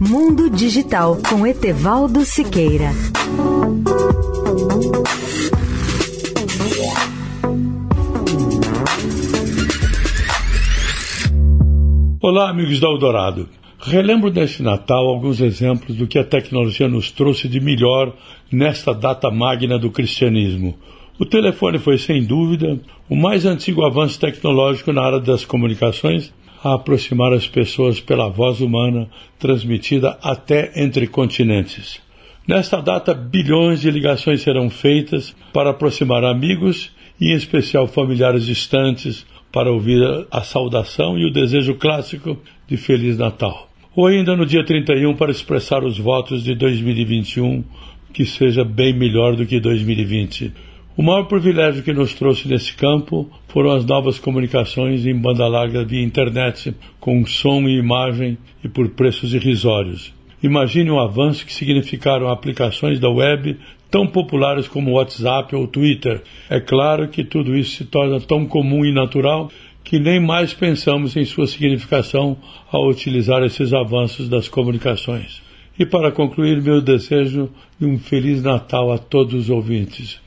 Mundo Digital com Etevaldo Siqueira. Olá, amigos da Eldorado. Relembro neste Natal alguns exemplos do que a tecnologia nos trouxe de melhor nesta data magna do cristianismo. O telefone foi, sem dúvida, o mais antigo avanço tecnológico na área das comunicações a aproximar as pessoas pela voz humana transmitida até entre continentes. Nesta data, bilhões de ligações serão feitas para aproximar amigos e, em especial, familiares distantes para ouvir a saudação e o desejo clássico de Feliz Natal. Ou ainda no dia 31 para expressar os votos de 2021 que seja bem melhor do que 2020. O maior privilégio que nos trouxe nesse campo foram as novas comunicações em banda larga via internet, com som e imagem e por preços irrisórios. Imagine o avanço que significaram aplicações da web tão populares como WhatsApp ou Twitter. É claro que tudo isso se torna tão comum e natural que nem mais pensamos em sua significação ao utilizar esses avanços das comunicações. E para concluir, meu desejo de um Feliz Natal a todos os ouvintes.